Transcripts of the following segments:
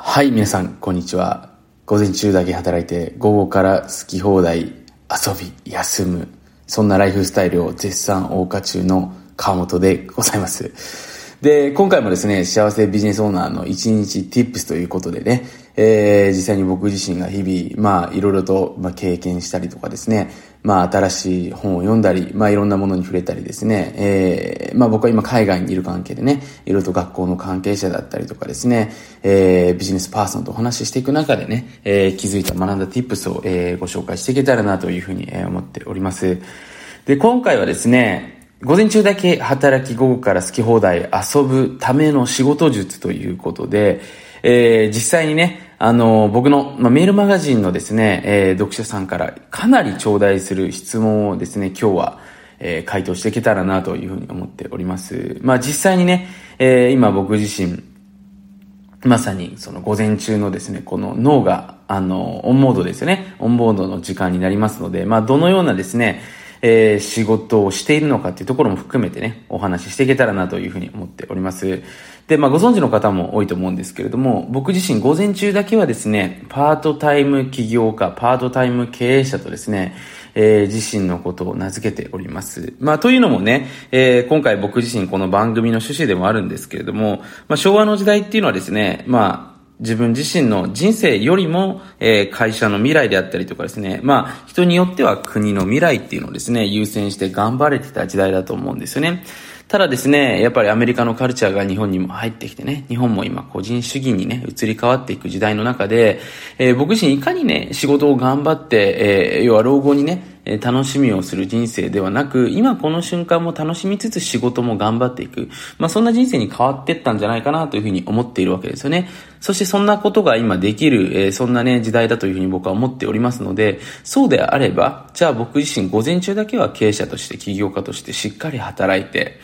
はい、皆さん、こんにちは。午前中だけ働いて、午後から好き放題、遊び、休む。そんなライフスタイルを絶賛謳歌中の川本でございます。で、今回もですね、幸せビジネスオーナーの1日 tips ということでね、えー、実際に僕自身が日々、まあ、いろいろと、まあ、経験したりとかですね、まあ、新しい本を読んだり、まあ、いろんなものに触れたりですね、えー、まあ、僕は今海外にいる関係でね、いろいろと学校の関係者だったりとかですね、えー、ビジネスパーソンとお話ししていく中でね、えー、気づいた学んだ tips を、えー、ご紹介していけたらなというふうに、え、思っております。で、今回はですね、午前中だけ働き午後から好き放題遊ぶための仕事術ということで、えー、実際にね、あの、僕の、まあ、メールマガジンのですね、えー、読者さんからかなり頂戴する質問をですね、今日は、えー、回答していけたらなというふうに思っております。まあ、実際にね、えー、今僕自身、まさにその午前中のですね、この脳が、あの、オンモードですよね。オンボードの時間になりますので、まあ、どのようなですね、えー、仕事をしているのかっていうところも含めてね、お話ししていけたらなというふうに思っております。で、まあご存知の方も多いと思うんですけれども、僕自身午前中だけはですね、パートタイム起業家、パートタイム経営者とですね、えー、自身のことを名付けております。まあというのもね、えー、今回僕自身この番組の趣旨でもあるんですけれども、まあ昭和の時代っていうのはですね、まあ自分自身の人生よりも、えー、会社の未来であったりとかですね、まあ、人によっては国の未来っていうのをですね、優先して頑張れてた時代だと思うんですよね。ただですね、やっぱりアメリカのカルチャーが日本にも入ってきてね、日本も今個人主義にね、移り変わっていく時代の中で、えー、僕自身いかにね、仕事を頑張って、えー、要は老後にね、楽しみをする人生ではなく、今この瞬間も楽しみつつ仕事も頑張っていく。まあそんな人生に変わっていったんじゃないかなというふうに思っているわけですよね。そしてそんなことが今できる、えー、そんなね、時代だというふうに僕は思っておりますので、そうであれば、じゃあ僕自身午前中だけは経営者として起業家としてしっかり働いて、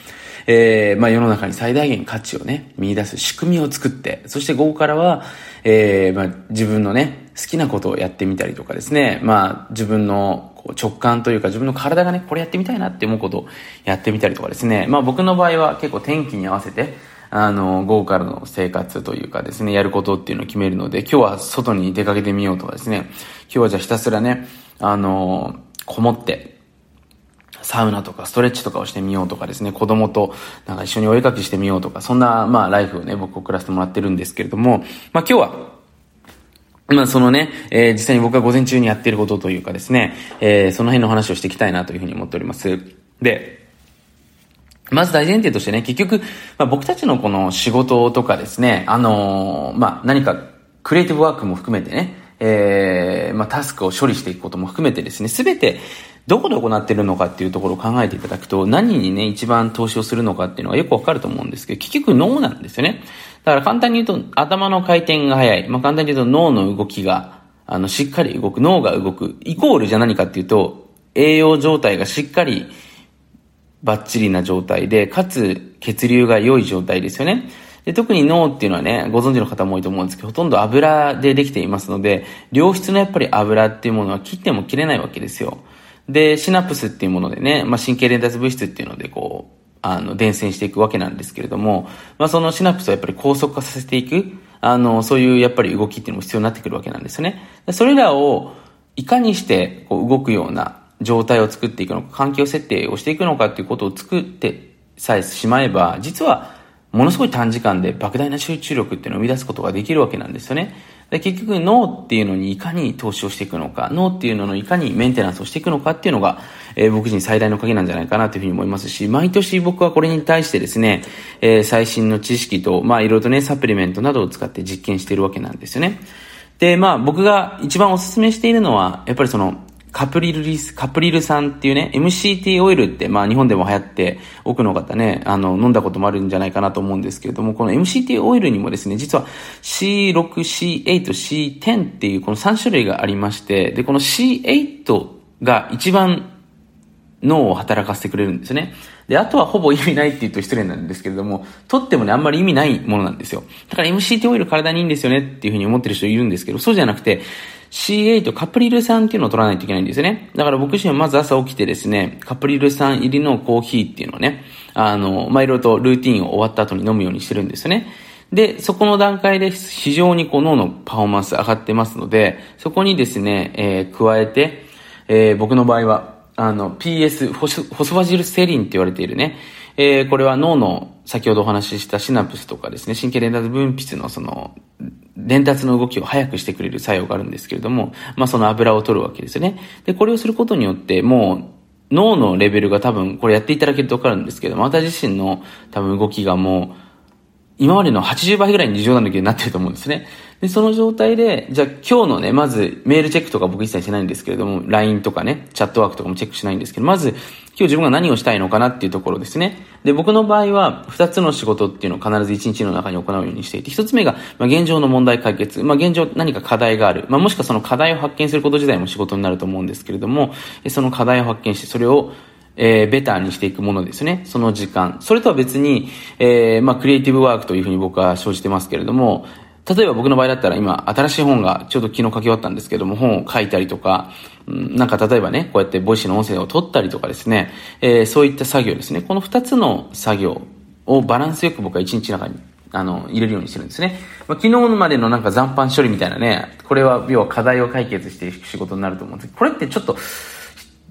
えー、まあ世の中に最大限価値をね、見出す仕組みを作って、そして午後からは、えー、まあ自分のね、好きなことをやってみたりとかですね、まあ自分の直感というか自分の体がね、これやってみたいなって思うことをやってみたりとかですね、まあ僕の場合は結構天気に合わせて、あの、午後からの生活というかですね、やることっていうのを決めるので、今日は外に出かけてみようとかですね、今日はじゃあひたすらね、あの、こもって、サウナとかストレッチとかをしてみようとかですね、子供となんか一緒にお絵かきしてみようとか、そんな、まあ、ライフをね、僕を送らせてもらってるんですけれども、まあ今日は、まあそのね、えー、実際に僕が午前中にやっていることというかですね、えー、その辺の話をしていきたいなというふうに思っております。で、まず大前提としてね、結局、まあ、僕たちのこの仕事とかですね、あのー、まあ、何かクリエイティブワークも含めてね、えー、まあ、タスクを処理していくことも含めてですね、すべてどこで行っているのかっていうところを考えていただくと、何にね、一番投資をするのかっていうのがよくわかると思うんですけど、結局脳なんですよね。だから簡単に言うと、頭の回転が速い。まあ、簡単に言うと脳の動きが、あの、しっかり動く、脳が動く。イコールじゃ何かっていうと、栄養状態がしっかり、バッチリな状態で、かつ血流が良い状態ですよね。で特に脳っていうのはね、ご存知の方も多いと思うんですけど、ほとんど油でできていますので、良質のやっぱり油っていうものは切っても切れないわけですよ。で、シナプスっていうものでね、まあ、神経伝達物質っていうので、こう、あの、伝染していくわけなんですけれども、まあ、そのシナプスをやっぱり高速化させていく、あの、そういうやっぱり動きっていうのも必要になってくるわけなんですよね。それらを、いかにして、こう、動くような、状態を作っていくのか、環境設定をしていくのかっていうことを作ってさえしまえば、実はものすごい短時間で莫大な集中力っていうのを生み出すことができるわけなんですよね。で結局脳っていうのにいかに投資をしていくのか、脳っていうののいかにメンテナンスをしていくのかっていうのが、えー、僕自身最大の鍵なんじゃないかなというふうに思いますし、毎年僕はこれに対してですね、えー、最新の知識と、まあいろいろとね、サプリメントなどを使って実験しているわけなんですよね。で、まあ僕が一番お勧めしているのは、やっぱりその、カプリルリス、カプリル酸っていうね、MCT オイルって、まあ日本でも流行って、多くの方ね、あの、飲んだこともあるんじゃないかなと思うんですけれども、この MCT オイルにもですね、実は C6、C8、C10 っていうこの3種類がありまして、で、この C8 が一番脳を働かせてくれるんですね。で、あとはほぼ意味ないって言うと失礼なんですけれども、とってもね、あんまり意味ないものなんですよ。だから MCT オイル体にいいんですよねっていうふうに思ってる人いるんですけど、そうじゃなくて、C8 カプリル酸っていうのを取らないといけないんですよね。だから僕自身はまず朝起きてですね、カプリル酸入りのコーヒーっていうのをね、あの、まあ、いろいろとルーティンを終わった後に飲むようにしてるんですよね。で、そこの段階で非常にこう脳のパフォーマンス上がってますので、そこにですね、えー、加えて、えー、僕の場合は、あの、PS、ホスホスファジルセリンって言われているね、えー、これは脳の先ほどお話ししたシナプスとかですね、神経伝達分泌のその、伝達の動きを早くしてくれる作用があるんですけれども、まあその油を取るわけですよね。で、これをすることによって、もう、脳のレベルが多分、これやっていただけるとわかるんですけども、私自身の多分動きがもう、今までの80倍ぐらいに異常な時になってると思うんですね。で、その状態で、じゃあ今日のね、まずメールチェックとか僕一切してないんですけれども、LINE とかね、チャットワークとかもチェックしないんですけど、まず今日自分が何をしたいのかなっていうところですね。で、僕の場合は2つの仕事っていうのを必ず1日の中に行うようにしていて、1つ目が、まあ、現状の問題解決。まあ、現状何か課題がある。まあ、もしくはその課題を発見すること自体も仕事になると思うんですけれども、その課題を発見して、それをえー、ベターにしていくものですね。その時間。それとは別に、えー、まあ、クリエイティブワークというふうに僕は生じてますけれども、例えば僕の場合だったら今、新しい本がちょうど昨日書き終わったんですけども、本を書いたりとか、うん、なんか例えばね、こうやって Voicy の音声を取ったりとかですね、えー、そういった作業ですね。この二つの作業をバランスよく僕は一日の中にあの、入れるようにしてるんですね。まあ、昨日までのなんか残飯処理みたいなね、これは要は課題を解決していく仕事になると思うんですこれってちょっと、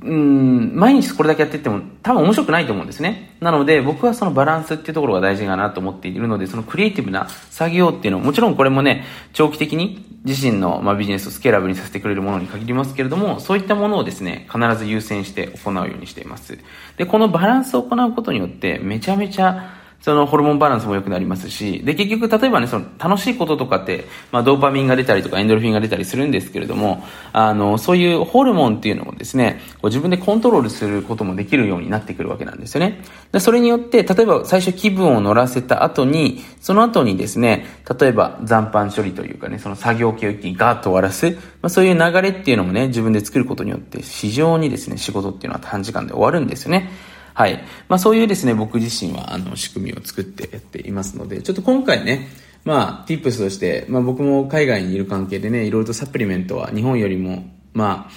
うん、毎日これだけやってっても多分面白くないと思うんですね。なので僕はそのバランスっていうところが大事かなと思っているので、そのクリエイティブな作業っていうのはもちろんこれもね、長期的に自身の、ま、ビジネスをスケーラブにさせてくれるものに限りますけれども、そういったものをですね、必ず優先して行うようにしています。で、このバランスを行うことによってめちゃめちゃそのホルモンバランスも良くなりますし、で、結局、例えばね、その楽しいこととかって、まあ、ドーパミンが出たりとか、エンドルフィンが出たりするんですけれども、あの、そういうホルモンっていうのもですね、こう自分でコントロールすることもできるようになってくるわけなんですよね。でそれによって、例えば最初気分を乗らせた後に、その後にですね、例えば残飯処理というかね、その作業系を一気にガーッと終わらす、まあ、そういう流れっていうのもね、自分で作ることによって、非常にですね、仕事っていうのは短時間で終わるんですよね。はい。まあそういうですね、僕自身はあの仕組みを作ってやっていますので、ちょっと今回ね、まあ、ィップスとして、まあ僕も海外にいる関係でね、いろいろとサプリメントは日本よりも、まあ、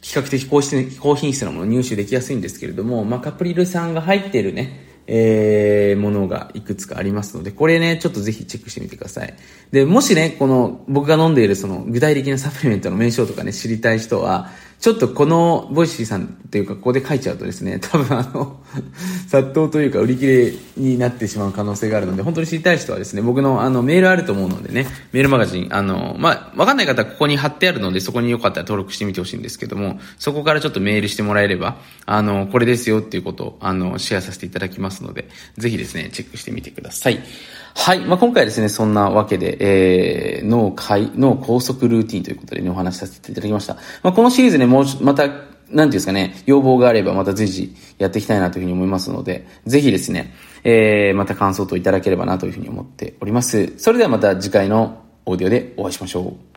比較的高高品質なものを入手できやすいんですけれども、まあカプリル酸が入っているね、えー、ものがいくつかありますので、これね、ちょっとぜひチェックしてみてください。で、もしね、この、僕が飲んでいるその具体的なサプリメントの名称とかね、知りたい人は、ちょっとこの、 Voicy さんというか、ここで書いちゃうとですね、多分あの、殺到というか、売り切れになってしまう可能性があるので、本当に知りたい人はですね、僕のあの、メールあると思うのでね、メールマガジン、あの、まあ、わかんない方はここに貼ってあるので、そこによかったら登録してみてほしいんですけども、そこからちょっとメールしてもらえれば、あの、これですよっていうことを、あの、シェアさせていただきますので、ぜひですね、チェックしてみてください。はい。まあ、今回ですね、そんなわけで、えー、脳回、脳高速ルーティンということでね、お話しさせていただきました。まあ、このシリーズね、もう、また、なんていうんですかね、要望があればまた随時やっていきたいなというふうに思いますので、ぜひですね、えー、また感想といただければなというふうに思っております。それではまた次回のオーディオでお会いしましょう。